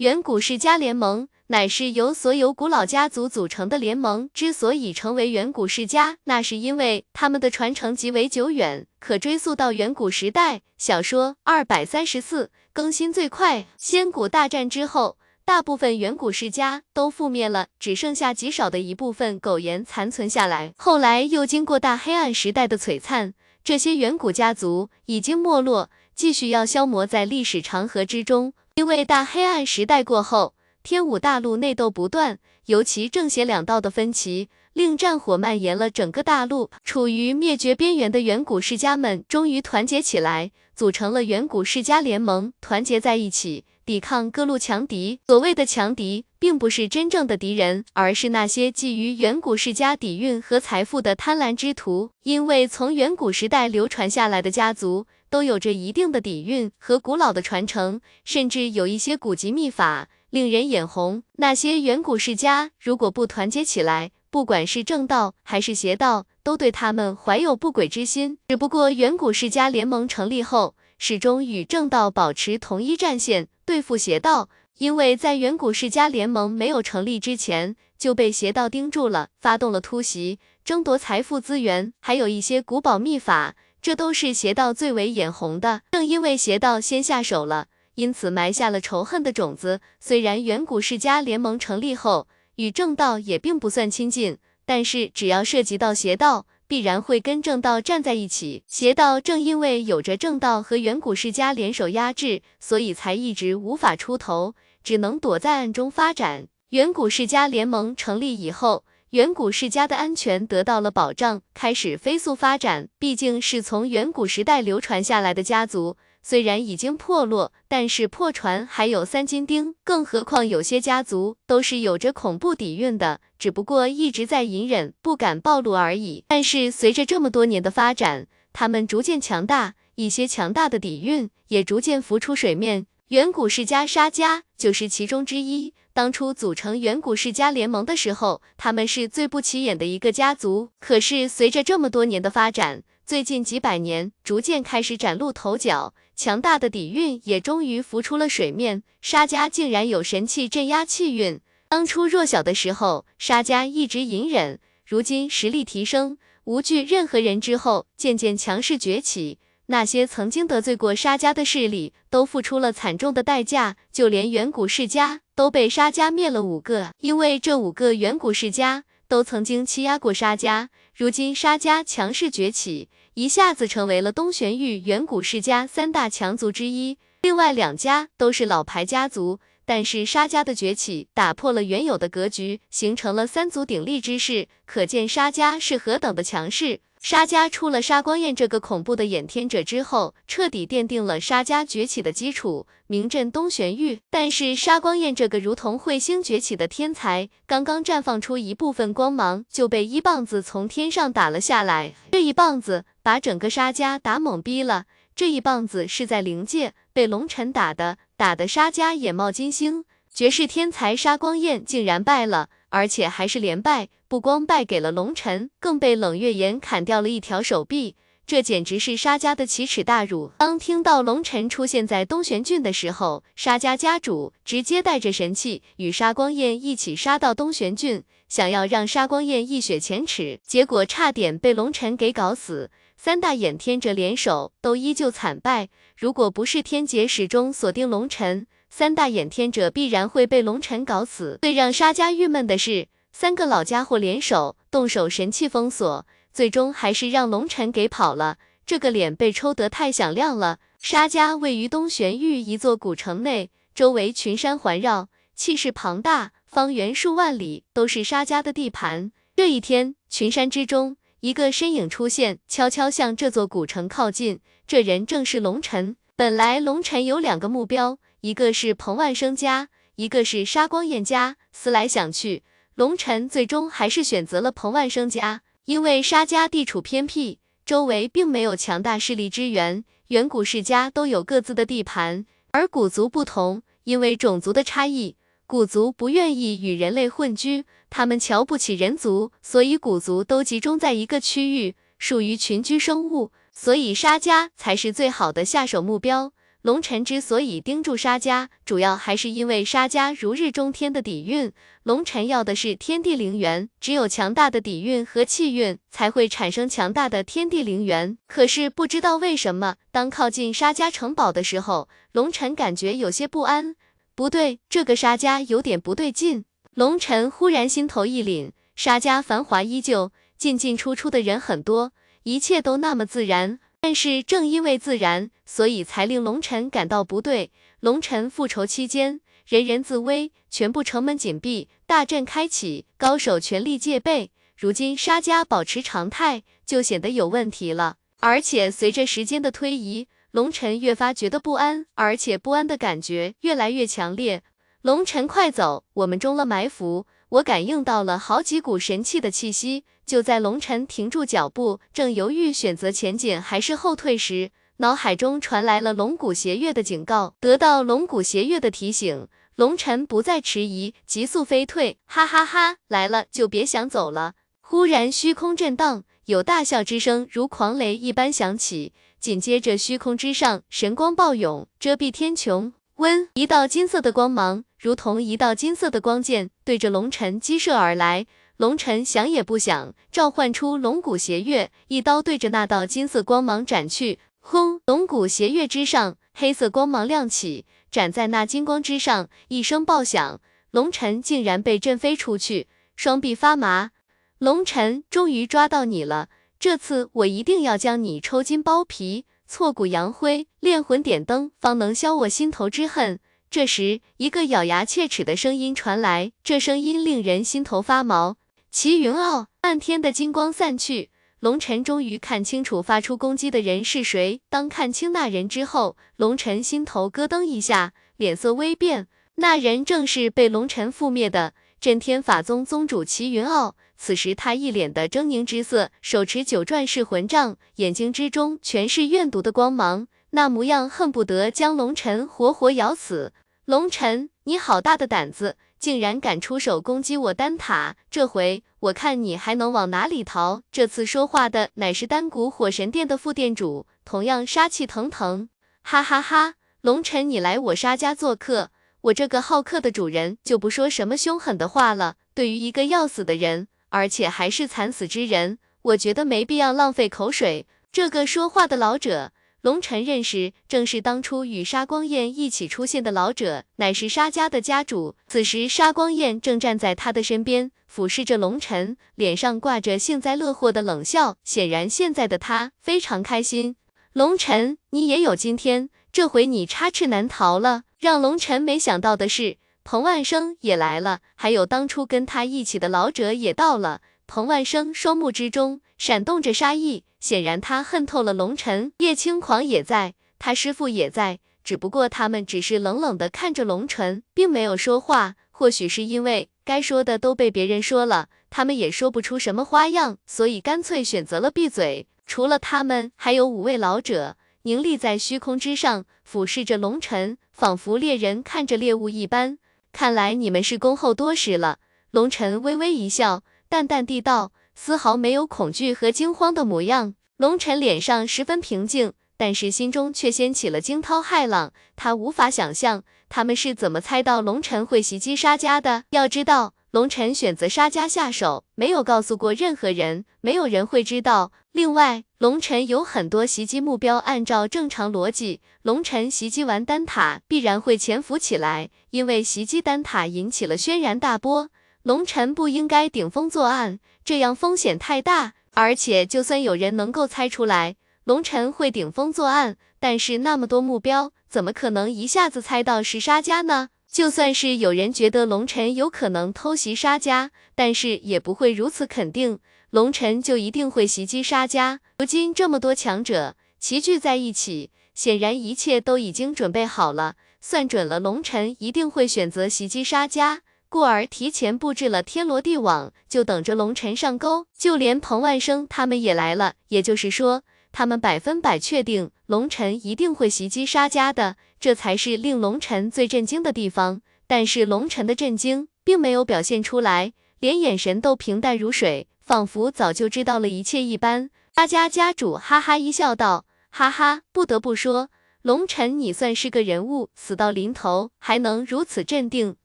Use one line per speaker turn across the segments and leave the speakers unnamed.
远古世家联盟乃是由所有古老家族组成的联盟，之所以成为远古世家，那是因为他们的传承极为久远，可追溯到远古时代。小说二百三十四更新最快，仙古大战之后。大部分远古世家都覆灭了，只剩下极少的一部分苟延残存下来。后来又经过大黑暗时代的璀璨，这些远古家族已经没落，继续要消磨在历史长河之中。因为大黑暗时代过后，天武大陆内斗不断，尤其正邪两道的分歧，令战火蔓延了整个大陆。处于灭绝边缘的远古世家们终于团结起来，组成了远古世家联盟，团结在一起。抵抗各路强敌。所谓的强敌，并不是真正的敌人，而是那些觊觎远古世家底蕴和财富的贪婪之徒。因为从远古时代流传下来的家族，都有着一定的底蕴和古老的传承，甚至有一些古籍秘法，令人眼红。那些远古世家如果不团结起来，不管是正道还是邪道，都对他们怀有不轨之心。只不过远古世家联盟成立后，始终与正道保持同一战线。对付邪道，因为在远古世家联盟没有成立之前，就被邪道盯住了，发动了突袭，争夺财富资源，还有一些古堡秘法，这都是邪道最为眼红的。正因为邪道先下手了，因此埋下了仇恨的种子。虽然远古世家联盟成立后，与正道也并不算亲近，但是只要涉及到邪道，必然会跟正道站在一起，邪道正因为有着正道和远古世家联手压制，所以才一直无法出头，只能躲在暗中发展。远古世家联盟成立以后，远古世家的安全得到了保障，开始飞速发展。毕竟是从远古时代流传下来的家族。虽然已经破落，但是破船还有三金钉，更何况有些家族都是有着恐怖底蕴的，只不过一直在隐忍，不敢暴露而已。但是随着这么多年的发展，他们逐渐强大，一些强大的底蕴也逐渐浮出水面。远古世家沙家就是其中之一。当初组成远古世家联盟的时候，他们是最不起眼的一个家族。可是随着这么多年的发展，最近几百年逐渐开始崭露头角。强大的底蕴也终于浮出了水面，沙家竟然有神器镇压气运。当初弱小的时候，沙家一直隐忍，如今实力提升，无惧任何人之后，渐渐强势崛起。那些曾经得罪过沙家的势力，都付出了惨重的代价，就连远古世家都被沙家灭了五个，因为这五个远古世家都曾经欺压过沙家。如今沙家强势崛起。一下子成为了东玄域远古世家三大强族之一，另外两家都是老牌家族，但是沙家的崛起打破了原有的格局，形成了三足鼎立之势，可见沙家是何等的强势。沙家出了沙光焰这个恐怖的演天者之后，彻底奠定了沙家崛起的基础，名震东玄域。但是沙光焰这个如同彗星崛起的天才，刚刚绽放出一部分光芒，就被一棒子从天上打了下来。这一棒子把整个沙家打懵逼了。这一棒子是在灵界被龙尘打的，打的沙家眼冒金星，绝世天才沙光焰竟然败了。而且还是连败，不光败给了龙尘，更被冷月岩砍掉了一条手臂，这简直是沙家的奇耻大辱。当听到龙尘出现在东玄郡的时候，沙家家主直接带着神器与沙光焰一起杀到东玄郡，想要让沙光焰一雪前耻，结果差点被龙尘给搞死。三大眼天者联手都依旧惨败，如果不是天劫始终锁定龙尘。三大掩天者必然会被龙尘搞死。最让沙家郁闷的是，三个老家伙联手动手神器封锁，最终还是让龙尘给跑了。这个脸被抽得太响亮了。沙家位于东玄域一座古城内，周围群山环绕，气势庞大，方圆数万里都是沙家的地盘。这一天，群山之中，一个身影出现，悄悄向这座古城靠近。这人正是龙尘。本来龙尘有两个目标。一个是彭万生家，一个是沙光彦家。思来想去，龙尘最终还是选择了彭万生家，因为沙家地处偏僻，周围并没有强大势力支援，远古世家都有各自的地盘。而古族不同，因为种族的差异，古族不愿意与人类混居，他们瞧不起人族，所以古族都集中在一个区域，属于群居生物，所以沙家才是最好的下手目标。龙晨之所以盯住沙家，主要还是因为沙家如日中天的底蕴。龙晨要的是天地灵源，只有强大的底蕴和气运，才会产生强大的天地灵源。可是不知道为什么，当靠近沙家城堡的时候，龙晨感觉有些不安。不对，这个沙家有点不对劲。龙晨忽然心头一凛，沙家繁华依旧，进进出出的人很多，一切都那么自然。但是正因为自然，所以才令龙尘感到不对。龙尘复仇期间，人人自危，全部城门紧闭，大阵开启，高手全力戒备。如今沙家保持常态，就显得有问题了。而且随着时间的推移，龙尘越发觉得不安，而且不安的感觉越来越强烈。龙尘，快走！我们中了埋伏。我感应到了好几股神气的气息。就在龙尘停住脚步，正犹豫选择前进还是后退时，脑海中传来了龙骨邪月的警告。得到龙骨邪月的提醒，龙尘不再迟疑，急速飞退。哈哈哈，来了就别想走了！忽然虚空震荡，有大笑之声如狂雷一般响起，紧接着虚空之上神光暴涌，遮蔽天穹。温，一道金色的光芒，如同一道金色的光剑，对着龙尘击射而来。龙尘想也不想，召唤出龙骨邪月，一刀对着那道金色光芒斩去。轰！龙骨邪月之上，黑色光芒亮起，斩在那金光之上，一声爆响，龙尘竟然被震飞出去，双臂发麻。龙尘，终于抓到你了，这次我一定要将你抽筋剥皮，挫骨扬灰，炼魂点灯，方能消我心头之恨。这时，一个咬牙切齿的声音传来，这声音令人心头发毛。齐云傲，漫天的金光散去，龙尘终于看清楚发出攻击的人是谁。当看清那人之后，龙尘心头咯噔一下，脸色微变。那人正是被龙尘覆灭的震天法宗宗主齐云傲。此时他一脸的狰狞之色，手持九转噬魂杖，眼睛之中全是怨毒的光芒，那模样恨不得将龙尘活活咬死。龙尘，你好大的胆子！竟然敢出手攻击我丹塔，这回我看你还能往哪里逃！这次说话的乃是丹谷火神殿的副殿主，同样杀气腾腾。哈哈哈，龙尘，你来我沙家做客，我这个好客的主人就不说什么凶狠的话了。对于一个要死的人，而且还是惨死之人，我觉得没必要浪费口水。这个说话的老者。龙尘认识，正是当初与沙光焰一起出现的老者，乃是沙家的家主。此时，沙光焰正站在他的身边，俯视着龙尘，脸上挂着幸灾乐祸的冷笑。显然，现在的他非常开心。龙尘，你也有今天，这回你插翅难逃了。让龙尘没想到的是，彭万生也来了，还有当初跟他一起的老者也到了。彭万生双目之中闪动着杀意。显然他恨透了龙尘，叶青狂也在，他师父也在，只不过他们只是冷冷的看着龙尘，并没有说话。或许是因为该说的都被别人说了，他们也说不出什么花样，所以干脆选择了闭嘴。除了他们，还有五位老者凝立在虚空之上，俯视着龙尘，仿佛猎人看着猎物一般。看来你们是恭候多时了。龙尘微微一笑，淡淡地道。丝毫没有恐惧和惊慌的模样，龙尘脸上十分平静，但是心中却掀起了惊涛骇浪。他无法想象他们是怎么猜到龙尘会袭击沙家的。要知道，龙尘选择沙家下手，没有告诉过任何人，没有人会知道。另外，龙尘有很多袭击目标，按照正常逻辑，龙尘袭击完丹塔必然会潜伏起来，因为袭击丹塔引起了轩然大波。龙尘不应该顶风作案，这样风险太大。而且，就算有人能够猜出来龙尘会顶风作案，但是那么多目标，怎么可能一下子猜到是沙家呢？就算是有人觉得龙尘有可能偷袭沙家，但是也不会如此肯定龙尘就一定会袭击沙家。如今这么多强者齐聚在一起，显然一切都已经准备好了，算准了龙尘一定会选择袭击沙家。故而提前布置了天罗地网，就等着龙尘上钩。就连彭万生他们也来了，也就是说，他们百分百确定龙尘一定会袭击沙家的，这才是令龙尘最震惊的地方。但是龙尘的震惊并没有表现出来，连眼神都平淡如水，仿佛早就知道了一切一般。沙家家主哈哈一笑道：“哈哈，不得不说，龙晨，你算是个人物，死到临头还能如此镇定，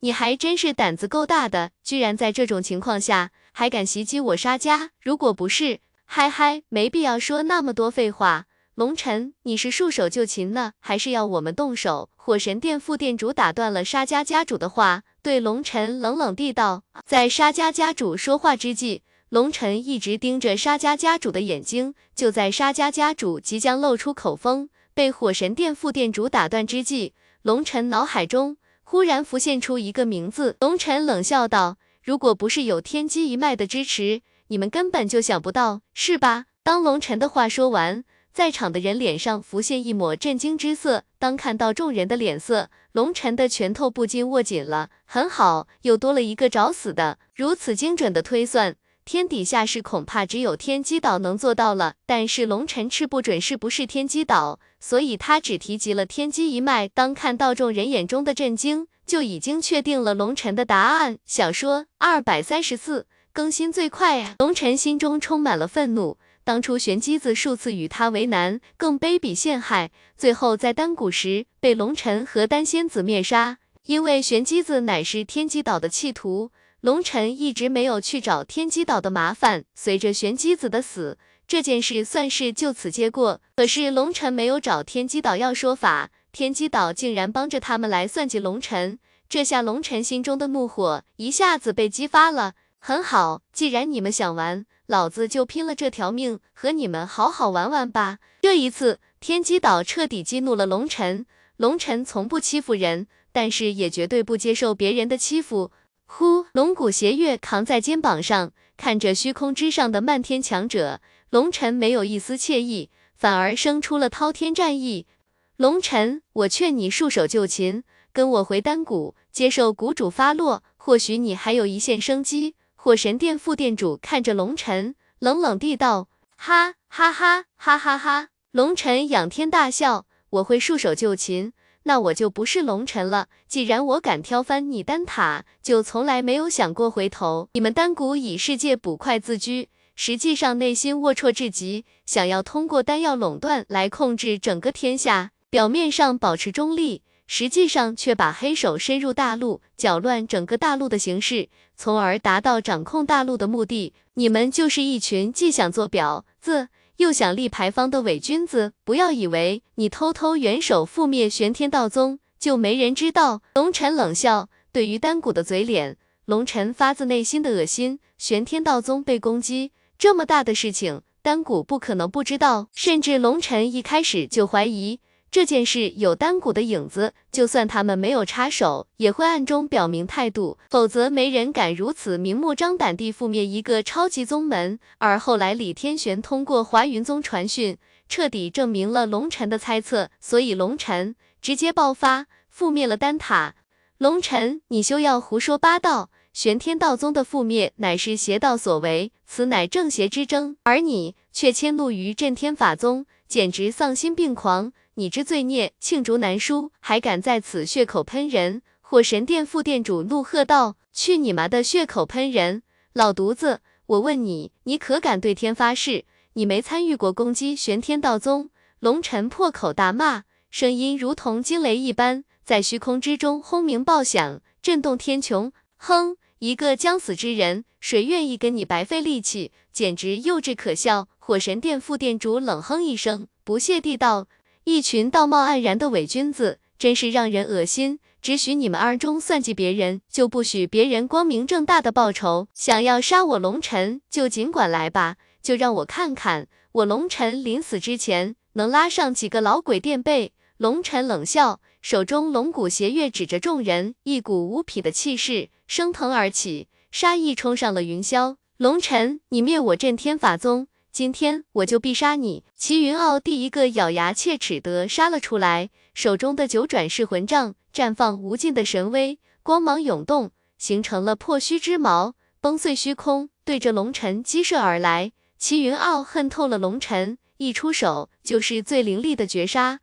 你还真是胆子够大的，居然在这种情况下还敢袭击我沙家。如果不是，嗨嗨，没必要说那么多废话。龙晨，你是束手就擒呢，还是要我们动手？火神殿副店主打断了沙家家主的话，对龙晨冷冷地道。在沙家家主说话之际，龙晨一直盯着沙家家主的眼睛。就在沙家家主即将露出口风。被火神殿副店主打断之际，龙尘脑海中忽然浮现出一个名字。龙尘冷笑道：“如果不是有天机一脉的支持，你们根本就想不到，是吧？”当龙尘的话说完，在场的人脸上浮现一抹震惊之色。当看到众人的脸色，龙尘的拳头不禁握紧了。很好，又多了一个找死的。如此精准的推算。天底下事恐怕只有天机岛能做到了，但是龙尘吃不准是不是天机岛，所以他只提及了天机一脉。当看到众人眼中的震惊，就已经确定了龙尘的答案。小说二百三十四更新最快啊！龙尘心中充满了愤怒，当初玄机子数次与他为难，更卑鄙陷害，最后在丹谷时被龙尘和丹仙子灭杀，因为玄机子乃是天机岛的弃徒。龙尘一直没有去找天机岛的麻烦，随着玄机子的死，这件事算是就此接过。可是龙尘没有找天机岛要说法，天机岛竟然帮着他们来算计龙尘，这下龙尘心中的怒火一下子被激发了。很好，既然你们想玩，老子就拼了这条命和你们好好玩玩吧。这一次，天机岛彻底激怒了龙尘。龙尘从不欺负人，但是也绝对不接受别人的欺负。呼，龙骨邪月扛在肩膀上，看着虚空之上的漫天强者，龙尘没有一丝惬意，反而生出了滔天战意。龙尘，我劝你束手就擒，跟我回丹谷，接受谷主发落，或许你还有一线生机。火神殿副殿主看着龙尘，冷冷地道：哈哈哈哈哈哈！龙尘仰天大笑，我会束手就擒。那我就不是龙尘了。既然我敢挑翻你丹塔，就从来没有想过回头。你们丹谷以世界捕快自居，实际上内心龌龊至极，想要通过丹药垄断来控制整个天下。表面上保持中立，实际上却把黑手伸入大陆，搅乱整个大陆的形势，从而达到掌控大陆的目的。你们就是一群既想做婊子。又想立牌坊的伪君子，不要以为你偷偷元首覆灭玄天道宗就没人知道。龙尘冷笑，对于丹谷的嘴脸，龙尘发自内心的恶心。玄天道宗被攻击，这么大的事情，丹谷不可能不知道，甚至龙尘一开始就怀疑。这件事有丹谷的影子，就算他们没有插手，也会暗中表明态度，否则没人敢如此明目张胆地覆灭一个超级宗门。而后来李天玄通过华云宗传讯，彻底证明了龙尘的猜测，所以龙尘直接爆发，覆灭了丹塔。龙尘，你休要胡说八道，玄天道宗的覆灭乃是邪道所为，此乃正邪之争，而你却迁怒于震天法宗，简直丧心病狂。你之罪孽罄竹难书，还敢在此血口喷人！火神殿副殿主怒喝道：“去你妈的血口喷人！老犊子，我问你，你可敢对天发誓，你没参与过攻击玄天道宗？”龙尘破口大骂，声音如同惊雷一般，在虚空之中轰鸣爆响，震动天穹。哼，一个将死之人，谁愿意跟你白费力气？简直幼稚可笑！火神殿副殿主冷哼一声，不屑地道。一群道貌岸然的伪君子，真是让人恶心。只许你们二中算计别人，就不许别人光明正大的报仇。想要杀我龙尘，就尽管来吧，就让我看看我龙尘临死之前能拉上几个老鬼垫背。龙尘冷笑，手中龙骨斜月指着众人，一股无匹的气势升腾而起，杀意冲上了云霄。龙尘，你灭我震天法宗！今天我就必杀你！齐云傲第一个咬牙切齿的杀了出来，手中的九转噬魂杖绽放无尽的神威，光芒涌动，形成了破虚之矛，崩碎虚空，对着龙尘击射而来。齐云傲恨透了龙尘，一出手就是最凌厉的绝杀。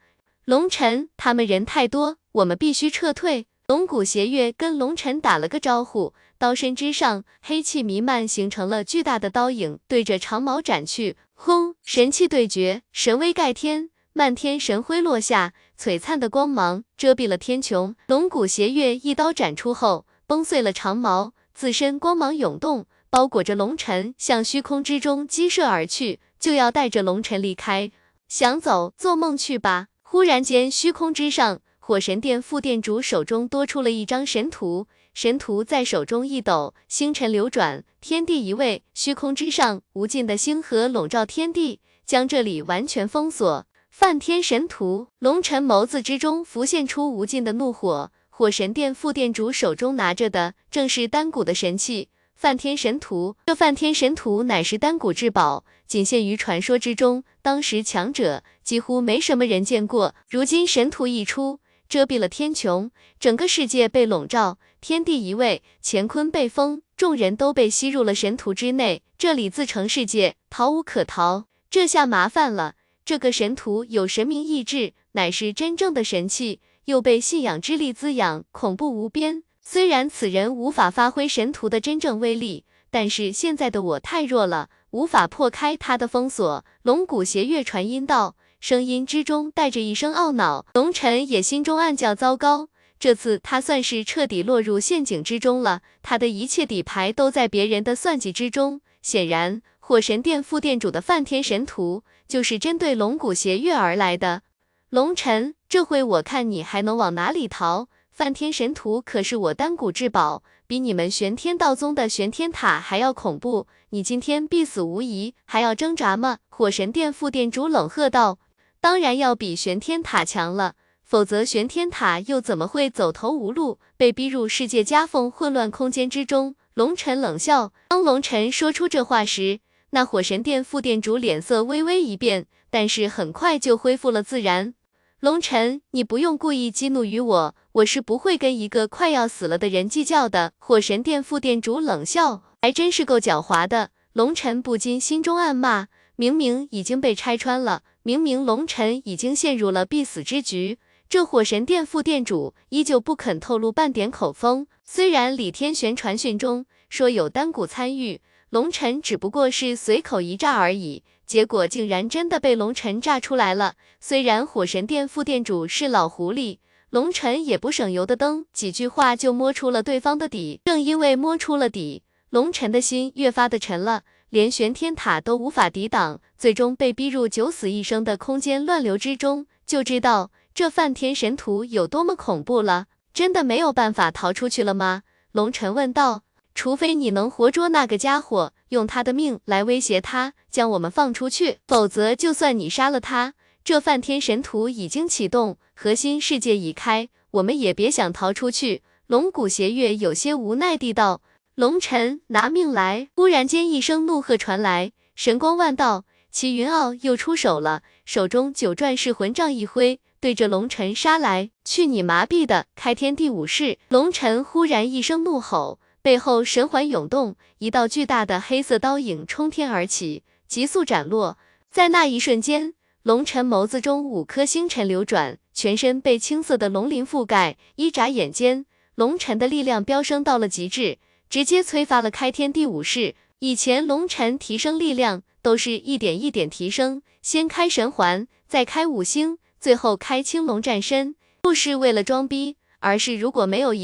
龙尘，他们人太多，我们必须撤退。龙骨邪月跟龙尘打了个招呼。刀身之上，黑气弥漫，形成了巨大的刀影，对着长矛斩去。轰！神气对决，神威盖天，漫天神辉落下，璀璨的光芒遮蔽了天穹。龙骨邪月一刀斩出后，崩碎了长矛，自身光芒涌动，包裹着龙尘，向虚空之中激射而去，就要带着龙尘离开。想走，做梦去吧！忽然间，虚空之上，火神殿副殿主手中多出了一张神图。神图在手中一抖，星辰流转，天地移位，虚空之上无尽的星河笼罩天地，将这里完全封锁。梵天神图，龙尘眸子之中浮现出无尽的怒火。火神殿副殿主手中拿着的正是丹谷的神器梵天神图。这梵天神图乃是丹古至宝，仅限于传说之中，当时强者几乎没什么人见过。如今神图一出。遮蔽了天穹，整个世界被笼罩，天地移位，乾坤被封，众人都被吸入了神图之内。这里自成世界，逃无可逃。这下麻烦了，这个神图有神明意志，乃是真正的神器，又被信仰之力滋养，恐怖无边。虽然此人无法发挥神图的真正威力，但是现在的我太弱了，无法破开他的封锁。龙骨邪月传音道。声音之中带着一声懊恼，龙尘也心中暗叫糟糕，这次他算是彻底落入陷阱之中了。他的一切底牌都在别人的算计之中。显然，火神殿副殿主的梵天神图就是针对龙骨邪月而来的。龙尘，这回我看你还能往哪里逃？梵天神图可是我丹谷至宝，比你们玄天道宗的玄天塔还要恐怖。你今天必死无疑，还要挣扎吗？火神殿副殿主冷喝道。当然要比玄天塔强了，否则玄天塔又怎么会走投无路，被逼入世界夹缝混乱空间之中？龙尘冷笑。当龙尘说出这话时，那火神殿副殿主脸色微微一变，但是很快就恢复了自然。龙尘，你不用故意激怒于我，我是不会跟一个快要死了的人计较的。火神殿副殿主冷笑，还真是够狡猾的。龙尘不禁心中暗骂。明明已经被拆穿了，明明龙尘已经陷入了必死之局，这火神殿副殿主依旧不肯透露半点口风。虽然李天玄传讯中说有丹谷参与，龙尘只不过是随口一炸而已，结果竟然真的被龙尘炸出来了。虽然火神殿副殿主是老狐狸，龙尘也不省油的灯，几句话就摸出了对方的底。正因为摸出了底，龙尘的心越发的沉了。连玄天塔都无法抵挡，最终被逼入九死一生的空间乱流之中，就知道这梵天神图有多么恐怖了。真的没有办法逃出去了吗？龙尘问道。除非你能活捉那个家伙，用他的命来威胁他，将我们放出去，否则就算你杀了他，这梵天神图已经启动，核心世界已开，我们也别想逃出去。龙骨邪月有些无奈地道。龙尘拿命来！忽然间，一声怒喝传来，神光万道，齐云傲又出手了，手中九转噬魂杖一挥，对着龙尘杀来。去你麻痹的！开天地武士！龙尘忽然一声怒吼，背后神环涌动，一道巨大的黑色刀影冲天而起，急速斩落。在那一瞬间，龙尘眸子中五颗星辰流转，全身被青色的龙鳞覆盖。一眨眼间，龙尘的力量飙升到了极致。直接催发了开天地五式。以前龙尘提升力量都是一点一点提升，先开神环，再开五星，最后开青龙战身，不是为了装逼，而是如果没有。